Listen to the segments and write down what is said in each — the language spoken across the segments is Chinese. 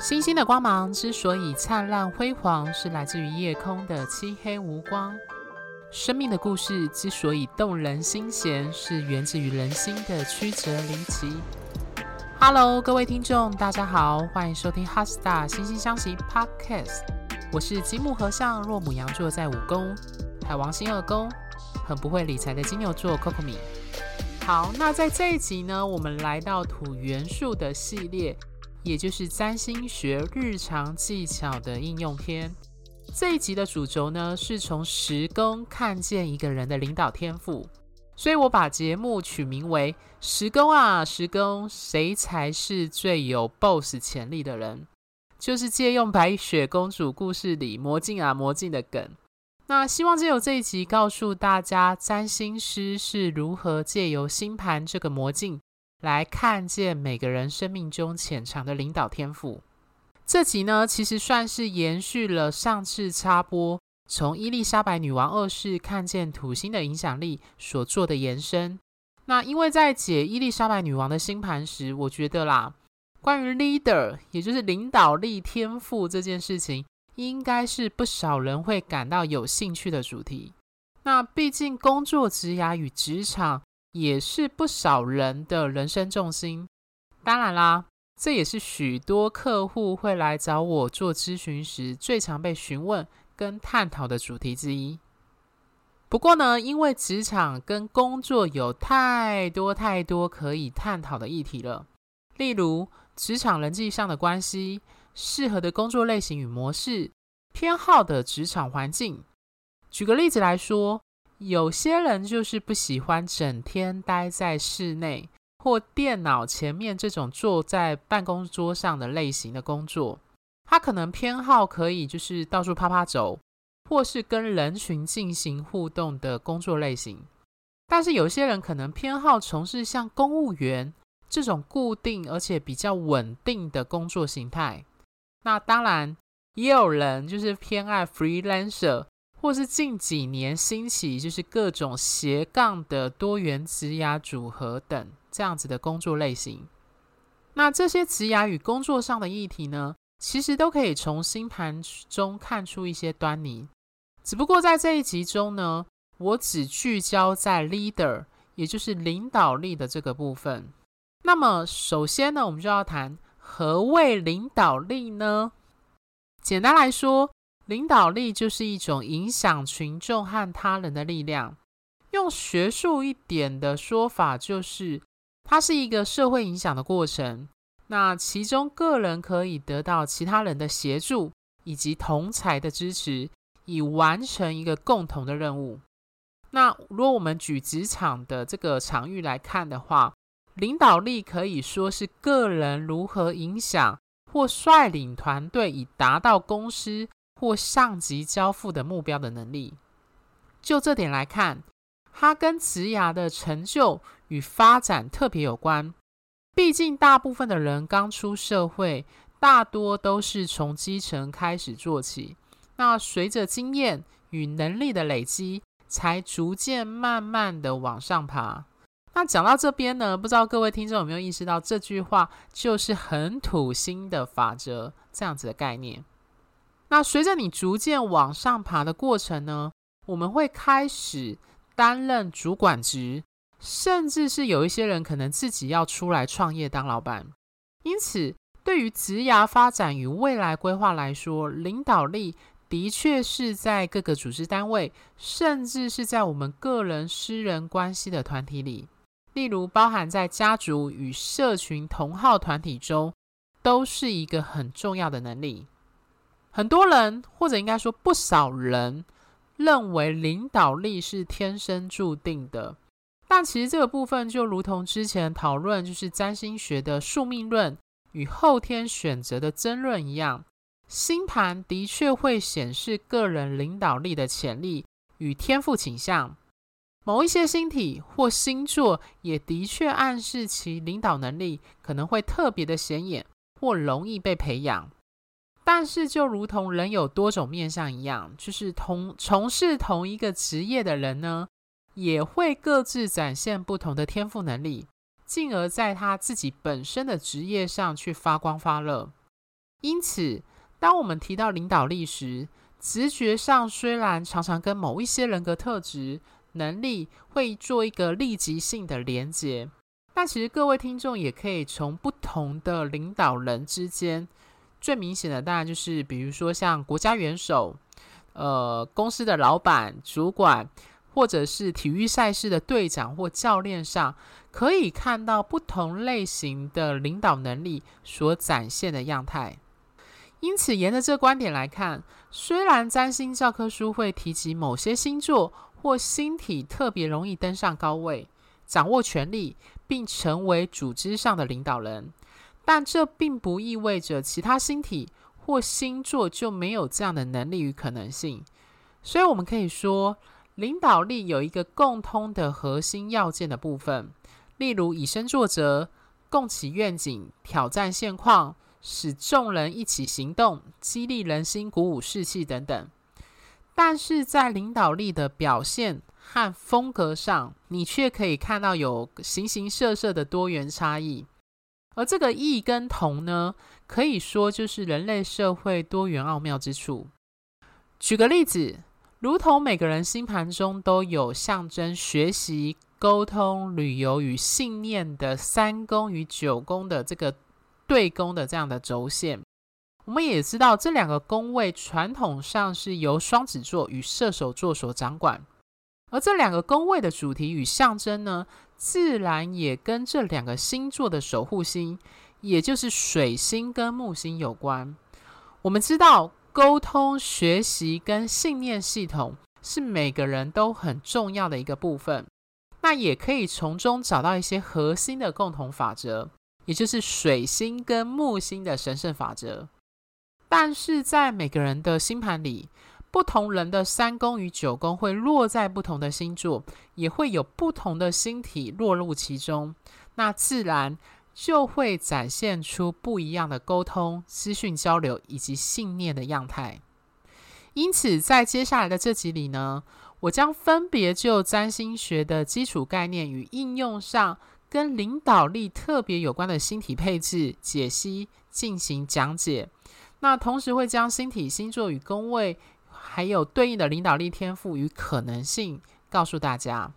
星星的光芒之所以灿烂辉煌，是来自于夜空的漆黑无光；生命的故事之所以动人心弦，是源自于人心的曲折离奇。Hello，各位听众，大家好，欢迎收听《哈 Star 心星相惜》Podcast。我是金木合相，若母羊座在五宫，海王星二宫，很不会理财的金牛座 Coco 米。好，那在这一集呢，我们来到土元素的系列。也就是占星学日常技巧的应用篇。这一集的主轴呢，是从十宫看见一个人的领导天赋，所以我把节目取名为“十宫啊，十宫，谁才是最有 boss 潜力的人？”就是借用白雪公主故事里魔镜啊魔镜的梗。那希望借由这一集告诉大家，占星师是如何借由星盘这个魔镜。来看见每个人生命中潜藏的领导天赋。这集呢，其实算是延续了上次插播从伊丽莎白女王二世看见土星的影响力所做的延伸。那因为在解伊丽莎白女王的星盘时，我觉得啦，关于 leader，也就是领导力天赋这件事情，应该是不少人会感到有兴趣的主题。那毕竟工作职涯与职场。也是不少人的人生重心。当然啦，这也是许多客户会来找我做咨询时最常被询问跟探讨的主题之一。不过呢，因为职场跟工作有太多太多可以探讨的议题了，例如职场人际上的关系、适合的工作类型与模式、偏好的职场环境。举个例子来说。有些人就是不喜欢整天待在室内或电脑前面这种坐在办公桌上的类型的工作，他可能偏好可以就是到处趴趴走，或是跟人群进行互动的工作类型。但是有些人可能偏好从事像公务员这种固定而且比较稳定的工作形态。那当然也有人就是偏爱 freelancer。或是近几年兴起，就是各种斜杠的多元职涯组合等这样子的工作类型。那这些职涯与工作上的议题呢，其实都可以从星盘中看出一些端倪。只不过在这一集中呢，我只聚焦在 leader，也就是领导力的这个部分。那么首先呢，我们就要谈何谓领导力呢？简单来说，领导力就是一种影响群众和他人的力量。用学术一点的说法，就是它是一个社会影响的过程。那其中，个人可以得到其他人的协助以及同才的支持，以完成一个共同的任务。那如果我们举职场的这个场域来看的话，领导力可以说是个人如何影响或率领团队，以达到公司。或上级交付的目标的能力，就这点来看，它跟职涯的成就与发展特别有关。毕竟，大部分的人刚出社会，大多都是从基层开始做起。那随着经验与能力的累积，才逐渐慢慢的往上爬。那讲到这边呢，不知道各位听众有没有意识到，这句话就是很土星的法则这样子的概念。那随着你逐渐往上爬的过程呢，我们会开始担任主管职，甚至是有一些人可能自己要出来创业当老板。因此，对于职涯发展与未来规划来说，领导力的确是在各个组织单位，甚至是在我们个人私人关系的团体里，例如包含在家族与社群同号团体中，都是一个很重要的能力。很多人，或者应该说不少人，认为领导力是天生注定的。但其实这个部分就如同之前讨论，就是占星学的宿命论与后天选择的争论一样，星盘的确会显示个人领导力的潜力与天赋倾向。某一些星体或星座也的确暗示其领导能力可能会特别的显眼，或容易被培养。但是，就如同人有多种面向一样，就是同从事同一个职业的人呢，也会各自展现不同的天赋能力，进而在他自己本身的职业上去发光发热。因此，当我们提到领导力时，直觉上虽然常常跟某一些人格特质、能力会做一个立即性的连结，但其实各位听众也可以从不同的领导人之间，最明显的当然就是，比如说像国家元首、呃公司的老板、主管，或者是体育赛事的队长或教练上，可以看到不同类型的领导能力所展现的样态。因此，沿着这观点来看，虽然占星教科书会提及某些星座或星体特别容易登上高位、掌握权力，并成为组织上的领导人，但这并不意味着其他星体或星座就没有这样的能力与可能性。所以，我们可以说，领导力有一个共通的核心要件的部分，例如以身作则、共启愿景、挑战现况。使众人一起行动，激励人心，鼓舞士气等等。但是在领导力的表现和风格上，你却可以看到有形形色色的多元差异。而这个异跟同呢，可以说就是人类社会多元奥妙之处。举个例子，如同每个人星盘中都有象征学习、沟通、旅游与信念的三宫与九宫的这个。对宫的这样的轴线，我们也知道这两个宫位传统上是由双子座与射手座所掌管，而这两个宫位的主题与象征呢，自然也跟这两个星座的守护星，也就是水星跟木星有关。我们知道沟通、学习跟信念系统是每个人都很重要的一个部分，那也可以从中找到一些核心的共同法则。也就是水星跟木星的神圣法则，但是在每个人的星盘里，不同人的三宫与九宫会落在不同的星座，也会有不同的星体落入其中，那自然就会展现出不一样的沟通、资讯交流以及信念的样态。因此，在接下来的这集里呢，我将分别就占星学的基础概念与应用上。跟领导力特别有关的星体配置解析进行讲解，那同时会将星体星座与宫位，还有对应的领导力天赋与可能性告诉大家。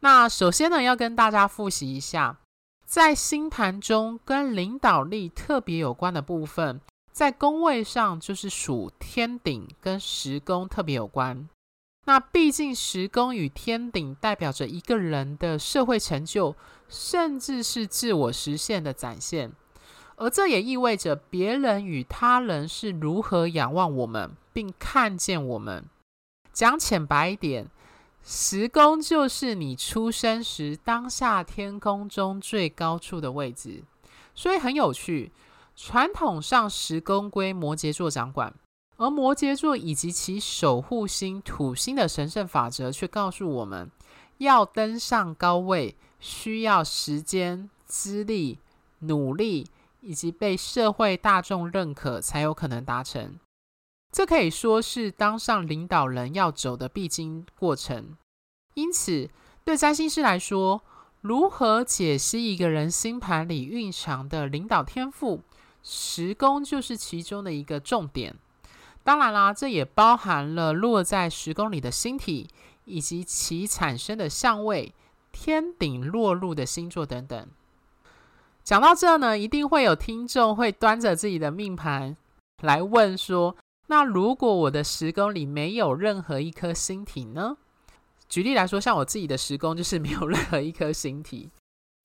那首先呢，要跟大家复习一下，在星盘中跟领导力特别有关的部分，在宫位上就是属天顶跟时宫特别有关。那毕竟时宫与天顶代表着一个人的社会成就，甚至是自我实现的展现，而这也意味着别人与他人是如何仰望我们，并看见我们。讲浅白一点，时宫就是你出生时当下天空中最高处的位置，所以很有趣。传统上时宫归摩羯座掌管。而摩羯座以及其守护星土星的神圣法则，却告诉我们要登上高位，需要时间、资历、努力，以及被社会大众认可，才有可能达成。这可以说是当上领导人要走的必经过程。因此，对占星师来说，如何解析一个人星盘里蕴藏的领导天赋，时宫就是其中的一个重点。当然啦，这也包含了落在时宫里的星体，以及其产生的相位、天顶落入的星座等等。讲到这呢，一定会有听众会端着自己的命盘来问说：那如果我的时宫里没有任何一颗星体呢？举例来说，像我自己的时宫就是没有任何一颗星体。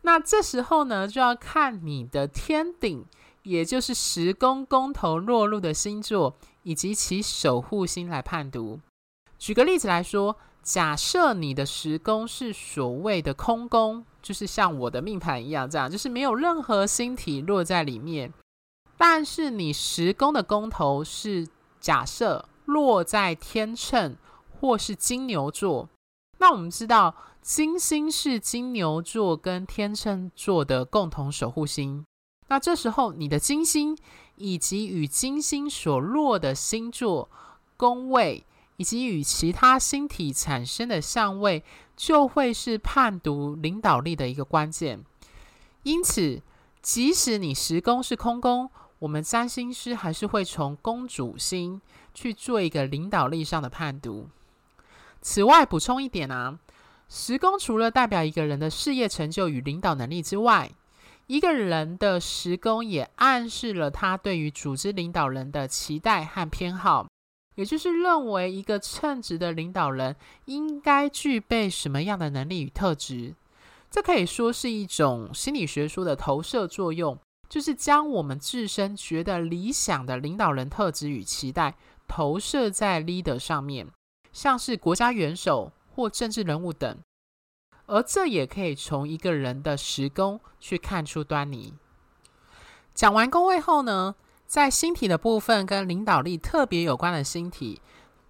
那这时候呢，就要看你的天顶，也就是时宫宫头落入的星座。以及其守护星来判读。举个例子来说，假设你的时宫是所谓的空宫，就是像我的命盘一样，这样就是没有任何星体落在里面。但是你时宫的宫头是假设落在天秤或是金牛座，那我们知道金星是金牛座跟天秤座的共同守护星。那这时候你的金星。以及与金星所落的星座宫位，以及与其他星体产生的相位，就会是判读领导力的一个关键。因此，即使你时宫是空宫，我们占星师还是会从公主星去做一个领导力上的判读。此外，补充一点啊，十宫除了代表一个人的事业成就与领导能力之外，一个人的十宫也暗示了他对于组织领导人的期待和偏好，也就是认为一个称职的领导人应该具备什么样的能力与特质。这可以说是一种心理学说的投射作用。就是将我们自身觉得理想的领导人特质与期待投射在 leader 上面，像是国家元首或政治人物等，而这也可以从一个人的十宫去看出端倪。讲完宫位后呢，在星体的部分跟领导力特别有关的星体，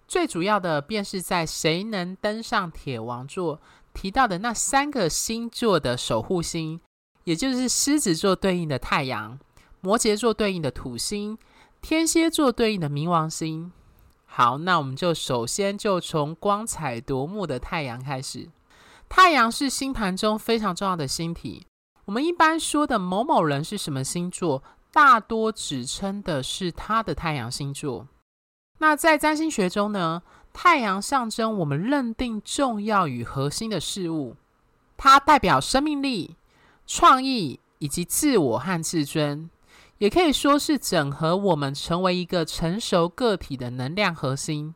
最主要的便是在谁能登上铁王座提到的那三个星座的守护星。也就是狮子座对应的太阳，摩羯座对应的土星，天蝎座对应的冥王星。好，那我们就首先就从光彩夺目的太阳开始。太阳是星盘中非常重要的星体。我们一般说的某某人是什么星座，大多指称的是他的太阳星座。那在占星学中呢，太阳象征我们认定重要与核心的事物，它代表生命力。创意以及自我和自尊，也可以说是整合我们成为一个成熟个体的能量核心。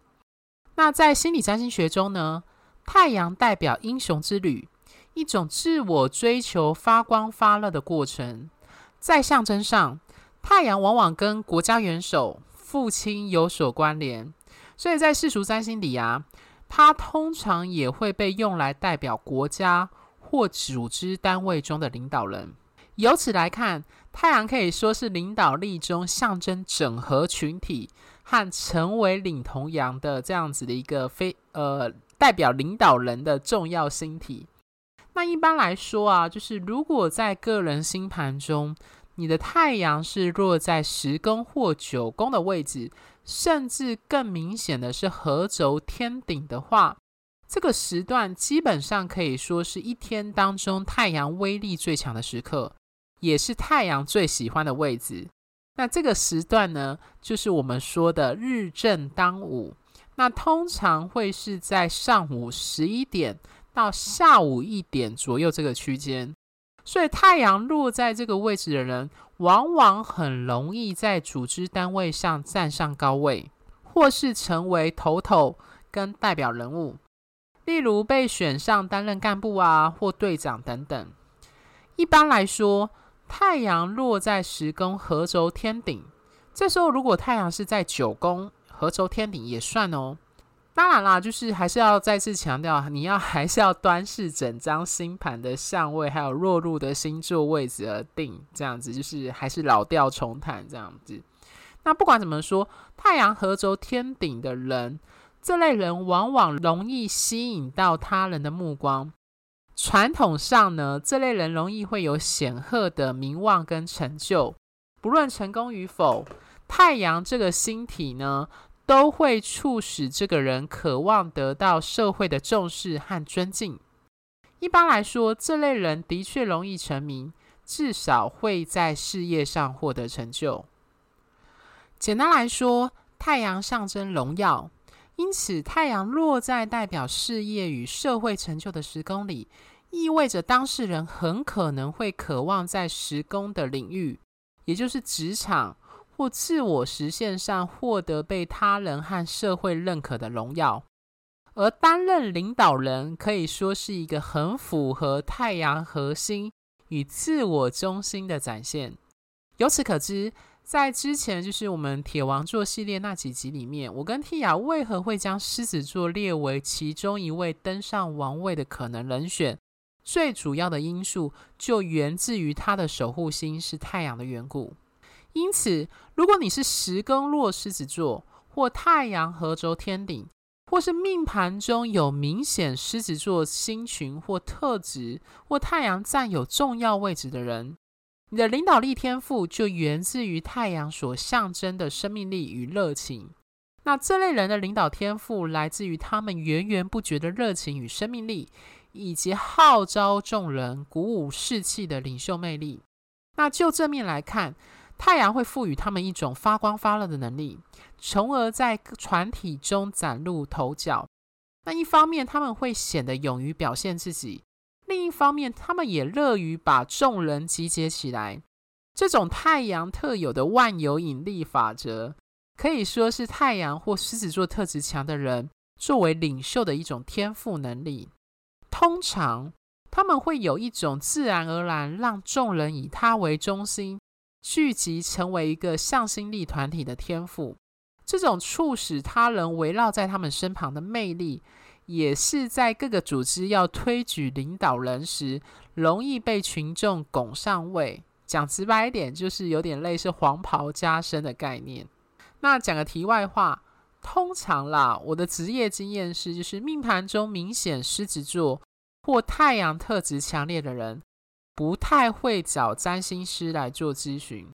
那在心理占星学中呢，太阳代表英雄之旅，一种自我追求、发光发热的过程。在象征上，太阳往往跟国家元首、父亲有所关联，所以在世俗占星里啊，它通常也会被用来代表国家。或组织单位中的领导人，由此来看，太阳可以说是领导力中象征整合群体和成为领头羊的这样子的一个非呃代表领导人的重要星体。那一般来说啊，就是如果在个人星盘中，你的太阳是落在十宫或九宫的位置，甚至更明显的是合轴天顶的话。这个时段基本上可以说是一天当中太阳威力最强的时刻，也是太阳最喜欢的位置。那这个时段呢，就是我们说的日正当午。那通常会是在上午十一点到下午一点左右这个区间。所以太阳落在这个位置的人，往往很容易在组织单位上站上高位，或是成为头头跟代表人物。例如被选上担任干部啊，或队长等等。一般来说，太阳落在十宫合轴天顶，这时候如果太阳是在九宫合轴天顶也算哦。当然啦，就是还是要再次强调，你要还是要端视整张星盘的相位，还有落入的星座位置而定。这样子就是还是老调重弹这样子。那不管怎么说，太阳合轴天顶的人。这类人往往容易吸引到他人的目光。传统上呢，这类人容易会有显赫的名望跟成就。不论成功与否，太阳这个星体呢，都会促使这个人渴望得到社会的重视和尊敬。一般来说，这类人的确容易成名，至少会在事业上获得成就。简单来说，太阳象征荣耀。因此，太阳落在代表事业与社会成就的十宫里，意味着当事人很可能会渴望在十宫的领域，也就是职场或自我实现上获得被他人和社会认可的荣耀。而担任领导人可以说是一个很符合太阳核心与自我中心的展现。由此可知。在之前，就是我们铁王座系列那几集里面，我跟蒂亚为何会将狮子座列为其中一位登上王位的可能人选？最主要的因素就源自于他的守护星是太阳的缘故。因此，如果你是十宫落狮子座，或太阳合轴天顶，或是命盘中有明显狮子座星群或特质，或太阳占有重要位置的人。你的领导力天赋就源自于太阳所象征的生命力与热情。那这类人的领导天赋来自于他们源源不绝的热情与生命力，以及号召众人、鼓舞士气的领袖魅力。那就正面来看，太阳会赋予他们一种发光发热的能力，从而在团体中崭露头角。那一方面，他们会显得勇于表现自己；另一方面，他们也乐于把众人集结起来。这种太阳特有的万有引力法则，可以说是太阳或狮子座特质强的人作为领袖的一种天赋能力。通常，他们会有一种自然而然让众人以他为中心，聚集成为一个向心力团体的天赋。这种促使他人围绕在他们身旁的魅力，也是在各个组织要推举领导人时，容易被群众拱上位。讲直白一点，就是有点类似黄袍加身的概念。那讲个题外话，通常啦，我的职业经验是，就是命盘中明显狮子座或太阳特质强烈的人，不太会找占星师来做咨询。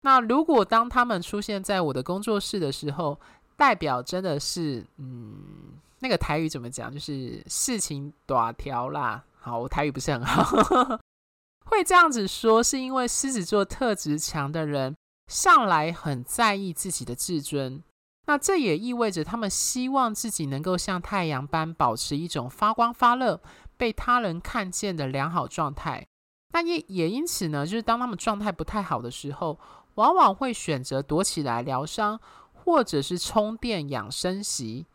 那如果当他们出现在我的工作室的时候，代表真的是，嗯，那个台语怎么讲？就是事情短条啦。好，我台语不是很好。会这样子说，是因为狮子座特质强的人向来很在意自己的自尊。那这也意味着他们希望自己能够像太阳般保持一种发光发热、被他人看见的良好状态。那也也因此呢，就是当他们状态不太好的时候，往往会选择躲起来疗伤，或者是充电养生息。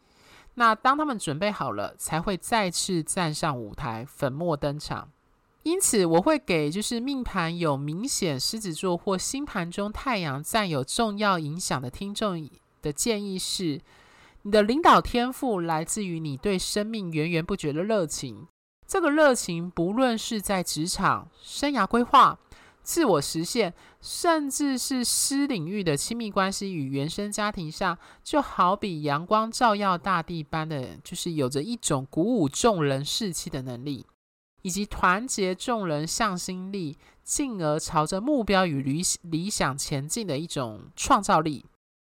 那当他们准备好了，才会再次站上舞台，粉墨登场。因此，我会给就是命盘有明显狮子座或星盘中太阳占有重要影响的听众的建议是：你的领导天赋来自于你对生命源源不绝的热情。这个热情，不论是在职场、生涯规划、自我实现，甚至是私领域的亲密关系与原生家庭上，就好比阳光照耀大地般的，就是有着一种鼓舞众人士气的能力。以及团结众人向心力，进而朝着目标与理理想前进的一种创造力。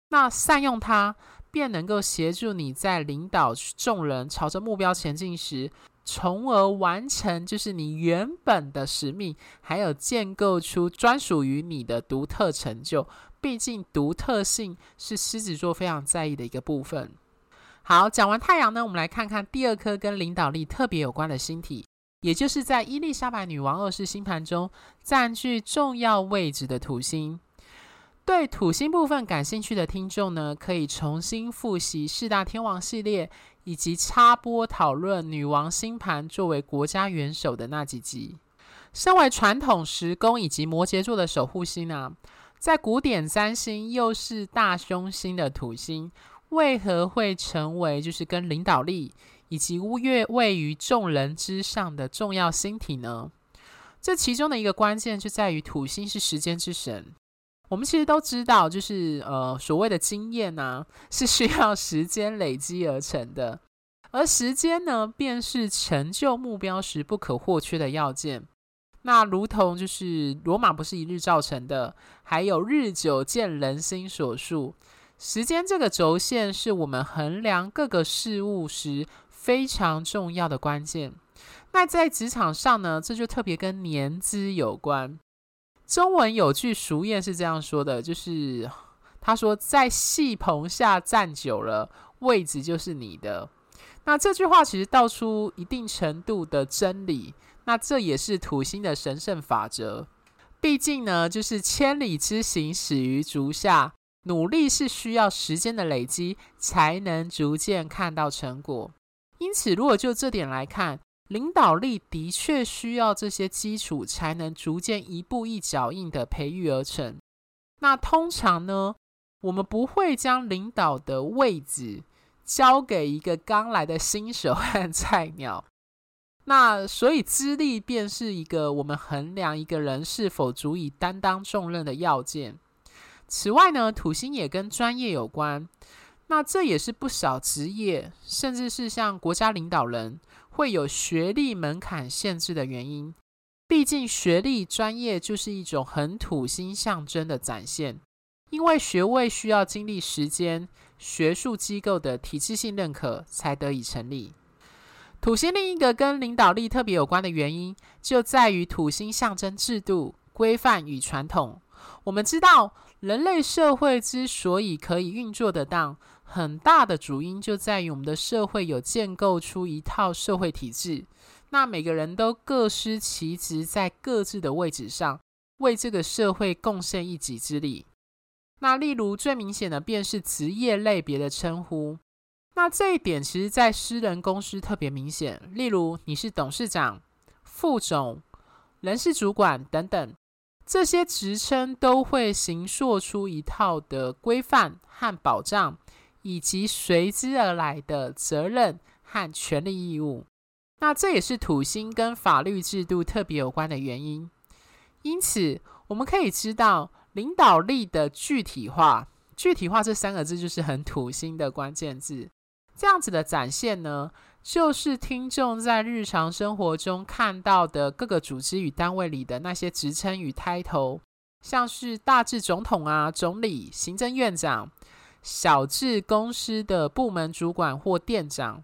那善用它，便能够协助你在领导众人朝着目标前进时，从而完成就是你原本的使命，还有建构出专属于你的独特成就。毕竟独特性是狮子座非常在意的一个部分。好，讲完太阳呢，我们来看看第二颗跟领导力特别有关的星体。也就是在伊丽莎白女王二世星盘中占据重要位置的土星，对土星部分感兴趣的听众呢，可以重新复习四大天王系列，以及插播讨论女王星盘作为国家元首的那几集。身为传统时宫以及摩羯座的守护星啊，在古典占星又是大凶星的土星，为何会成为就是跟领导力？以及越位于众人之上的重要星体呢？这其中的一个关键就在于土星是时间之神。我们其实都知道，就是呃所谓的经验呢、是需要时间累积而成的，而时间呢，便是成就目标时不可或缺的要件。那如同就是罗马不是一日造成的，还有日久见人心所述，时间这个轴线是我们衡量各个事物时。非常重要的关键。那在职场上呢，这就特别跟年资有关。中文有句俗谚是这样说的，就是他说，在戏棚下站久了，位置就是你的。那这句话其实道出一定程度的真理。那这也是土星的神圣法则。毕竟呢，就是千里之行，始于足下。努力是需要时间的累积，才能逐渐看到成果。因此，如果就这点来看，领导力的确需要这些基础，才能逐渐一步一脚印的培育而成。那通常呢，我们不会将领导的位置交给一个刚来的新手和菜鸟。那所以，资历便是一个我们衡量一个人是否足以担当重任的要件。此外呢，土星也跟专业有关。那这也是不少职业，甚至是像国家领导人，会有学历门槛限制的原因。毕竟学历专业就是一种很土星象征的展现，因为学位需要经历时间、学术机构的体制性认可才得以成立。土星另一个跟领导力特别有关的原因，就在于土星象征制度、规范与传统。我们知道，人类社会之所以可以运作得当，很大的主因就在于我们的社会有建构出一套社会体制。那每个人都各司其职，在各自的位置上，为这个社会贡献一己之力。那例如最明显的便是职业类别的称呼。那这一点其实，在私人公司特别明显。例如你是董事长、副总、人事主管等等，这些职称都会形塑出一套的规范和保障，以及随之而来的责任和权利义务。那这也是土星跟法律制度特别有关的原因。因此，我们可以知道，领导力的具体化，具体化这三个字就是很土星的关键字。这样子的展现呢，就是听众在日常生活中看到的各个组织与单位里的那些职称与 title，像是大致总统啊、总理、行政院长，小至公司的部门主管或店长。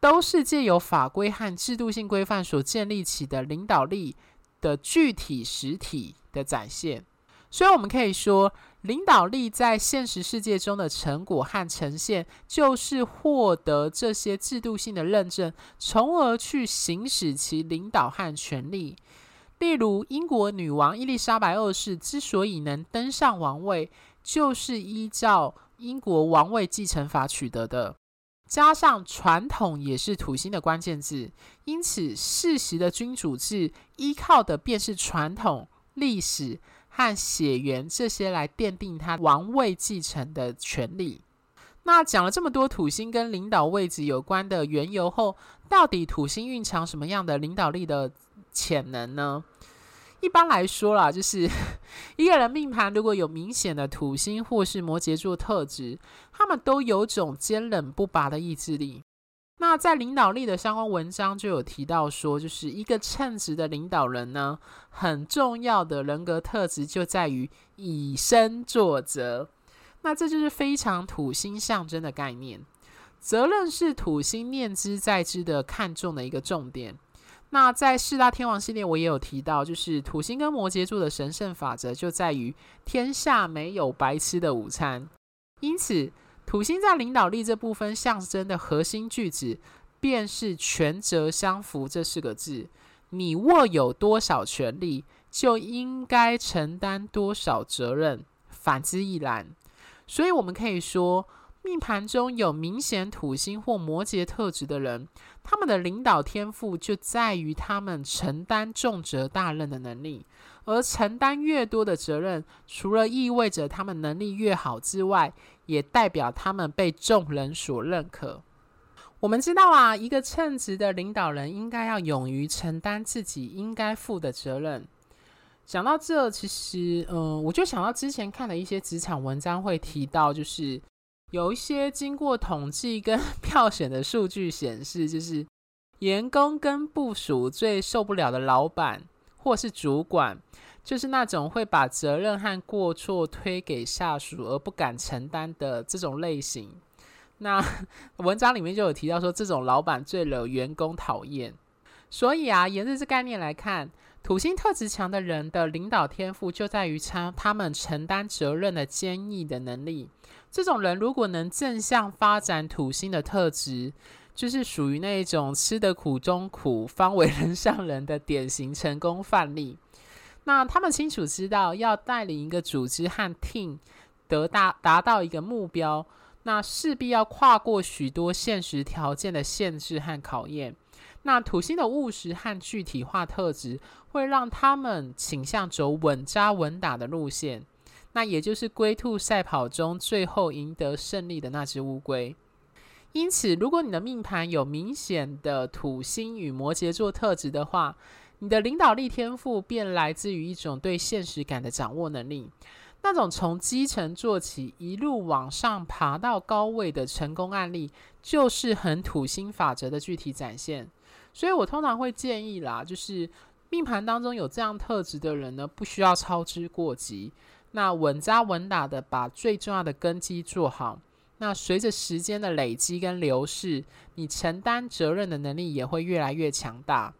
都是借由法规和制度性规范所建立起的领导力的具体实体的展现，所以我们可以说，领导力在现实世界中的成果和呈现，就是获得这些制度性的认证，从而去行使其领导和权力。例如，英国女王伊丽莎白二世之所以能登上王位，就是依照英国王位继承法取得的。加上传统也是土星的关键字，因此世袭的君主制依靠的便是传统、历史和血缘这些来奠定他王位继承的权利。那讲了这么多土星跟领导位置有关的缘由后，到底土星蕴藏什么样的领导力的潜能呢？一般来说啦，就是 一个人命盘如果有明显的土星或是摩羯座特质，他们都有种坚韧不拔的意志力。那在领导力的相关文章就有提到说，就是一个称职的领导人呢，很重要的人格特质就在于以身作则。那这就是非常土星象征的概念，责任是土星念之在之的看重的一个重点。那在四大天王系列，我也有提到，就是土星跟摩羯座的神圣法则就在于天下没有白吃的午餐。因此，土星在领导力这部分象征的核心句子，便是权责相符这四个字。你握有多少权力，就应该承担多少责任，反之亦然。所以，我们可以说。命盘中有明显土星或摩羯特质的人，他们的领导天赋就在于他们承担重责大任的能力。而承担越多的责任，除了意味着他们能力越好之外，也代表他们被众人所认可。我们知道啊，一个称职的领导人应该要勇于承担自己应该负的责任。讲到这，其实，嗯，我就想到之前看的一些职场文章会提到，就是。有一些经过统计跟 票选的数据显示，就是员工跟部属最受不了的老板或是主管，就是那种会把责任和过错推给下属而不敢承担的这种类型。那 文章里面就有提到说，这种老板最惹员工讨厌。所以啊，沿着这概念来看，土星特质强的人的领导天赋就在于他他们承担责任的坚毅的能力。这种人如果能正向发展土星的特质，就是属于那一种吃得苦中苦，方为人上人的典型成功范例。那他们清楚知道，要带领一个组织和 team 得达达到一个目标，那势必要跨过许多现实条件的限制和考验。那土星的务实和具体化特质，会让他们倾向走稳扎稳打的路线。那也就是龟兔赛跑中最后赢得胜利的那只乌龟。因此，如果你的命盘有明显的土星与摩羯座特质的话，你的领导力天赋便来自于一种对现实感的掌握能力。那种从基层做起，一路往上爬到高位的成功案例，就是很土星法则的具体展现。所以我通常会建议啦，就是命盘当中有这样特质的人呢，不需要操之过急。那稳扎稳打的把最重要的根基做好，那随着时间的累积跟流逝，你承担责任的能力也会越来越强大。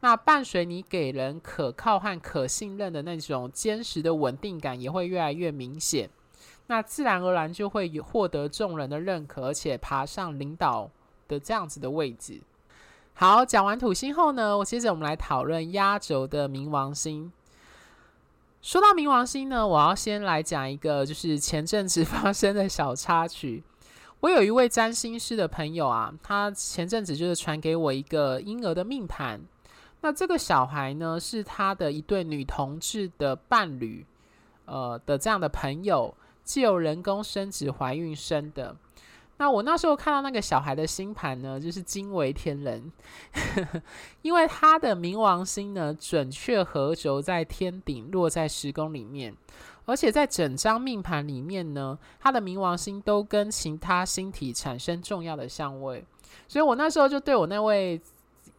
那伴随你给人可靠和可信任的那种坚实的稳定感，也会越来越明显。那自然而然就会获得众人的认可，而且爬上领导的这样子的位置。好，讲完土星后呢，我接着我们来讨论压轴的冥王星。说到冥王星呢，我要先来讲一个就是前阵子 发生的小插曲。我有一位占星师的朋友啊，他前阵子就是传给我一个婴儿的命盘。那这个小孩呢，是他的一对女同志的伴侣，呃的这样的朋友，借由人工生殖怀孕生的。那我那时候看到那个小孩的星盘呢，就是惊为天人，因为他的冥王星呢，准确合轴在天顶，落在十宫里面。而且在整张命盘里面呢，他的冥王星都跟其他星体产生重要的相位，所以我那时候就对我那位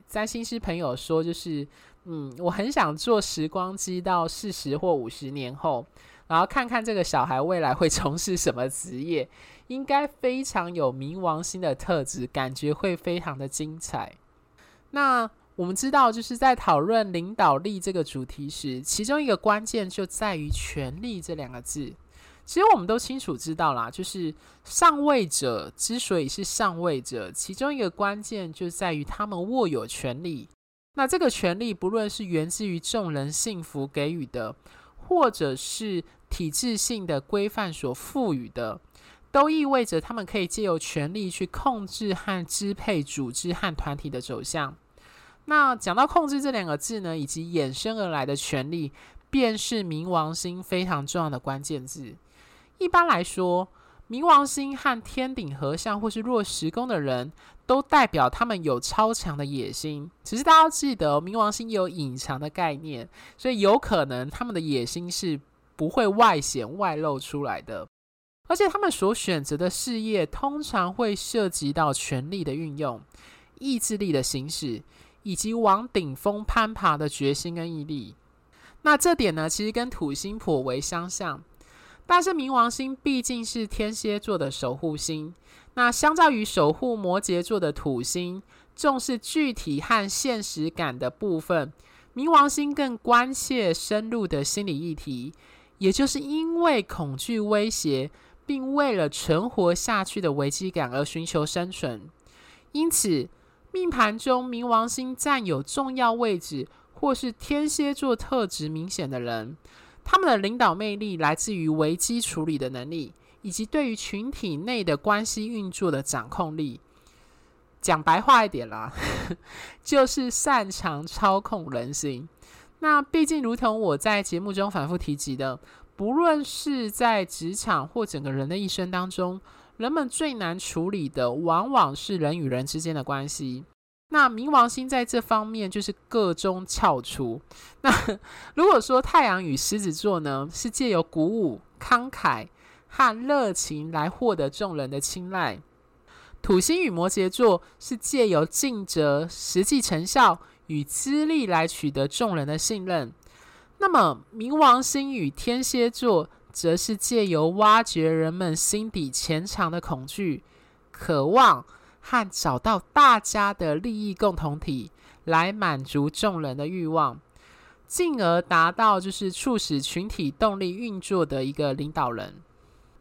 占星师朋友说，就是嗯，我很想坐时光机到四十或五十年后，然后看看这个小孩未来会从事什么职业，应该非常有冥王星的特质，感觉会非常的精彩。那。我们知道，就是在讨论领导力这个主题时，其中一个关键就在于“权力”这两个字。其实我们都清楚知道啦，就是上位者之所以是上位者，其中一个关键就在于他们握有权力。那这个权力，不论是源自于众人幸福给予的，或者是体制性的规范所赋予的，都意味着他们可以借由权力去控制和支配组织和团体的走向。那讲到控制这两个字呢，以及衍生而来的权力，便是冥王星非常重要的关键字。一般来说，冥王星和天顶合相或是弱时宫的人，都代表他们有超强的野心。只是大家要记得，冥王星有隐藏的概念，所以有可能他们的野心是不会外显外露出来的。而且他们所选择的事业，通常会涉及到权力的运用、意志力的行使。以及往顶峰攀爬的决心跟毅力，那这点呢，其实跟土星颇为相像。但是冥王星毕竟是天蝎座的守护星，那相较于守护摩羯座的土星，重视具体和现实感的部分，冥王星更关切深入的心理议题，也就是因为恐惧威胁，并为了存活下去的危机感而寻求生存，因此。命盘中冥王星占有重要位置，或是天蝎座特质明显的人，他们的领导魅力来自于危机处理的能力，以及对于群体内的关系运作的掌控力。讲白话一点啦，就是擅长操控人心。那毕竟，如同我在节目中反复提及的，不论是在职场或整个人的一生当中。人们最难处理的，往往是人与人之间的关系。那冥王星在这方面就是个中翘楚。那 如果说太阳与狮子座呢，是借由鼓舞、慷慨和热情来获得众人的青睐；土星与摩羯座是借由尽责、实际成效与资历来取得众人的信任。那么冥王星与天蝎座。则是借由挖掘人们心底潜藏的恐惧、渴望和找到大家的利益共同体，来满足众人的欲望，进而达到就是促使群体动力运作的一个领导人。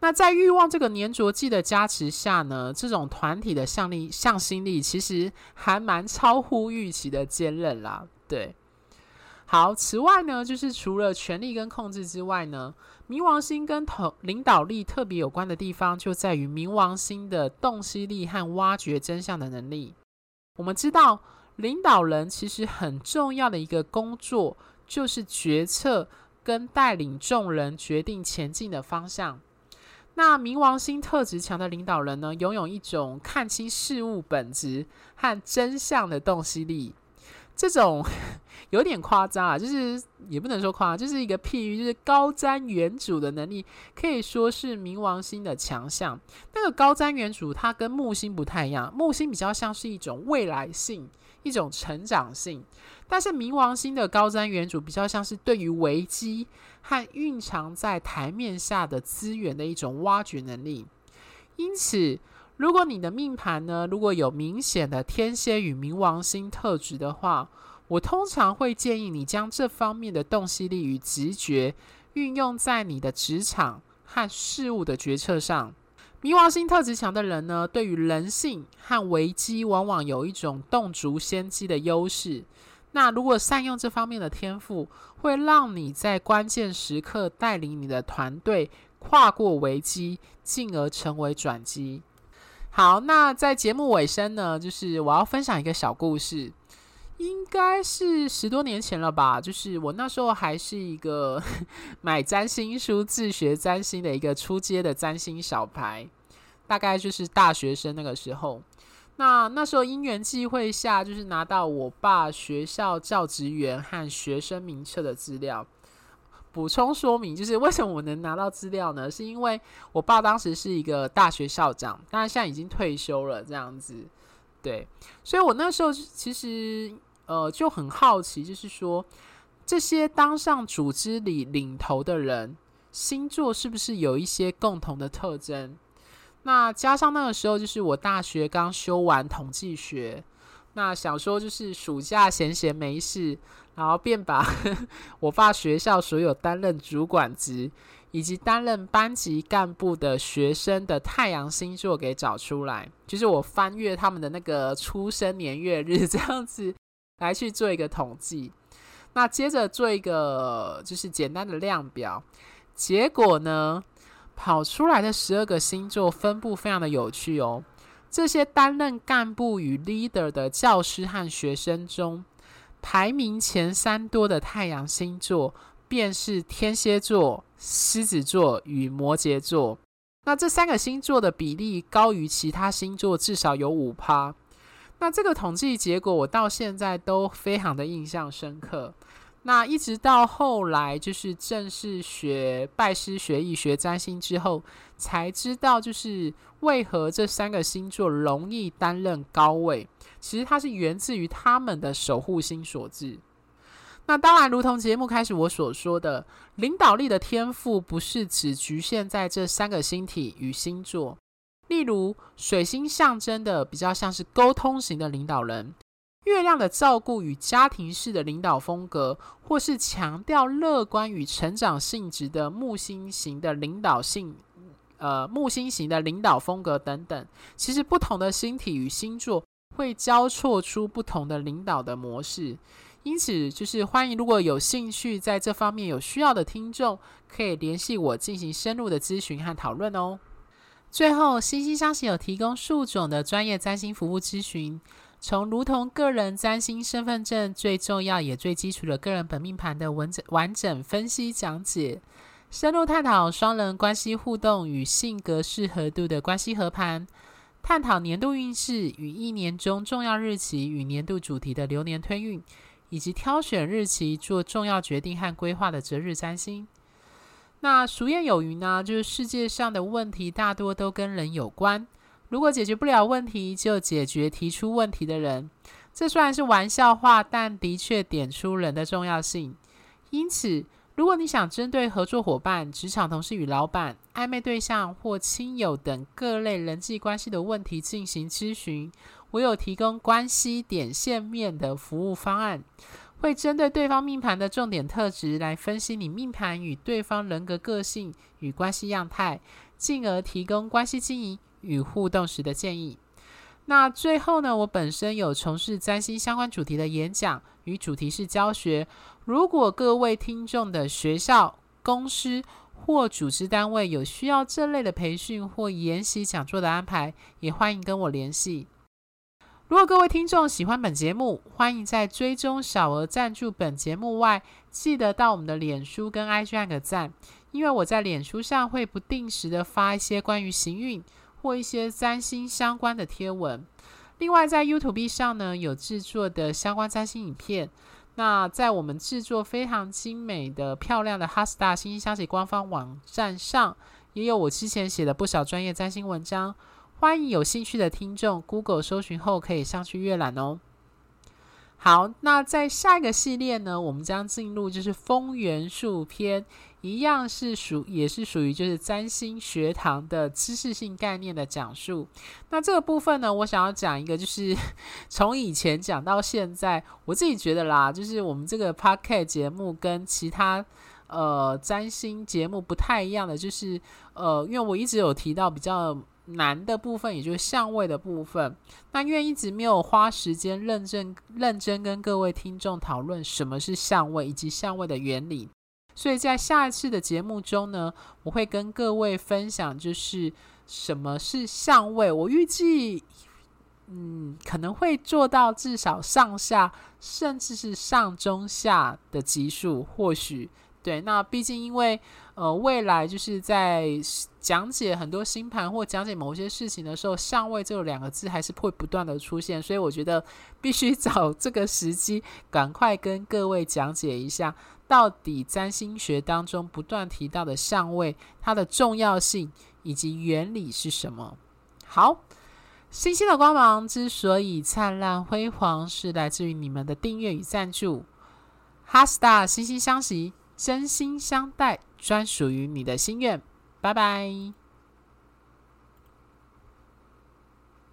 那在欲望这个粘着剂的加持下呢，这种团体的向力、向心力其实还蛮超乎预期的坚韧啦。对。好，此外呢，就是除了权力跟控制之外呢，冥王星跟头领导力特别有关的地方，就在于冥王星的洞悉力和挖掘真相的能力。我们知道，领导人其实很重要的一个工作，就是决策跟带领众人决定前进的方向。那冥王星特质强的领导人呢，拥有一种看清事物本质和真相的洞悉力。这种 有点夸张啊，就是也不能说夸张，就是一个譬喻，就是高瞻远瞩的能力，可以说是冥王星的强项。那个高瞻远瞩，它跟木星不太一样，木星比较像是一种未来性、一种成长性，但是冥王星的高瞻远瞩比较像是对于危机和蕴藏在台面下的资源的一种挖掘能力。因此，如果你的命盘呢，如果有明显的天蝎与冥王星特质的话，我通常会建议你将这方面的洞悉力与直觉运用在你的职场和事物的决策上。冥王星特质强的人呢，对于人性和危机，往往有一种洞烛先机的优势。那如果善用这方面的天赋，会让你在关键时刻带领你的团队跨过危机，进而成为转机。好，那在节目尾声呢，就是我要分享一个小故事。应该是十多年前了吧，就是我那时候还是一个 买占星书自学占星的一个初阶的占星小白，大概就是大学生那个时候。那那时候因缘际会下，就是拿到我爸学校教职员和学生名册的资料。补充说明，就是为什么我能拿到资料呢？是因为我爸当时是一个大学校长，当然现在已经退休了，这样子。对，所以我那时候其实。呃，就很好奇，就是说，这些当上组织里领头的人，星座是不是有一些共同的特征？那加上那个时候，就是我大学刚修完统计学，那想说就是暑假闲闲没事，然后便把 我爸学校所有担任主管职以及担任班级干部的学生的太阳星座给找出来，就是我翻阅他们的那个出生年月日这样子。来去做一个统计，那接着做一个就是简单的量表，结果呢，跑出来的十二个星座分布非常的有趣哦。这些担任干部与 leader 的教师和学生中，排名前三多的太阳星座便是天蝎座、狮子座与摩羯座。那这三个星座的比例高于其他星座至少有五趴。那这个统计结果，我到现在都非常的印象深刻。那一直到后来，就是正式学拜师学艺、学占星之后，才知道就是为何这三个星座容易担任高位。其实它是源自于他们的守护星所致。那当然，如同节目开始我所说的，领导力的天赋不是只局限在这三个星体与星座。例如，水星象征的比较像是沟通型的领导人；月亮的照顾与家庭式的领导风格，或是强调乐观与成长性质的木星型的领导性，呃，木星型的领导风格等等。其实，不同的星体与星座会交错出不同的领导的模式。因此，就是欢迎如果有兴趣在这方面有需要的听众，可以联系我进行深入的咨询和讨论哦。最后，星星相惜有提供数种的专业占星服务咨询，从如同个人占星身份证最重要也最基础的个人本命盘的完整完整分析讲解，深入探讨双人关系互动与性格适合度的关系合盘，探讨年度运势与一年中重要日期与年度主题的流年推运，以及挑选日期做重要决定和规划的择日占星。那俗谚有云呢，就是世界上的问题大多都跟人有关。如果解决不了问题，就解决提出问题的人。这虽然是玩笑话，但的确点出人的重要性。因此，如果你想针对合作伙伴、职场同事与老板、暧昧对象或亲友等各类人际关系的问题进行咨询，我有提供关系点线面的服务方案。会针对对方命盘的重点特质来分析你命盘与对方人格个性与关系样态，进而提供关系经营与互动时的建议。那最后呢，我本身有从事占星相关主题的演讲与主题式教学。如果各位听众的学校、公司或组织单位有需要这类的培训或研习讲座的安排，也欢迎跟我联系。如果各位听众喜欢本节目，欢迎在追踪小额赞助本节目外，记得到我们的脸书跟 IG 按个赞，因为我在脸书上会不定时的发一些关于行运或一些占星相关的贴文。另外，在 YouTube 上呢，有制作的相关占星影片。那在我们制作非常精美的、漂亮的哈斯塔星星相惜官方网站上，也有我之前写的不少专业占星文章。欢迎有兴趣的听众，Google 搜寻后可以上去阅览哦。好，那在下一个系列呢，我们将进入就是风元素篇，一样是属也是属于就是占星学堂的知识性概念的讲述。那这个部分呢，我想要讲一个，就是 从以前讲到现在，我自己觉得啦，就是我们这个 Podcast 节目跟其他呃占星节目不太一样的，就是呃，因为我一直有提到比较。难的部分，也就是相位的部分。那因为一直没有花时间认真认真跟各位听众讨论什么是相位以及相位的原理，所以在下一次的节目中呢，我会跟各位分享就是什么是相位。我预计，嗯，可能会做到至少上下，甚至是上中下的级数，或许。对，那毕竟因为呃，未来就是在讲解很多星盘或讲解某些事情的时候，相位这两个字还是会不断的出现，所以我觉得必须 找这个时机，赶快跟各位讲解一下，到底占星学当中不断提到的相位，它的重要性以及原理是什么。好，星星的光芒之所以灿烂辉煌，是来自于你们的订阅与赞助。哈斯塔惺惺相惜。真心相待，专属于你的心愿。拜拜。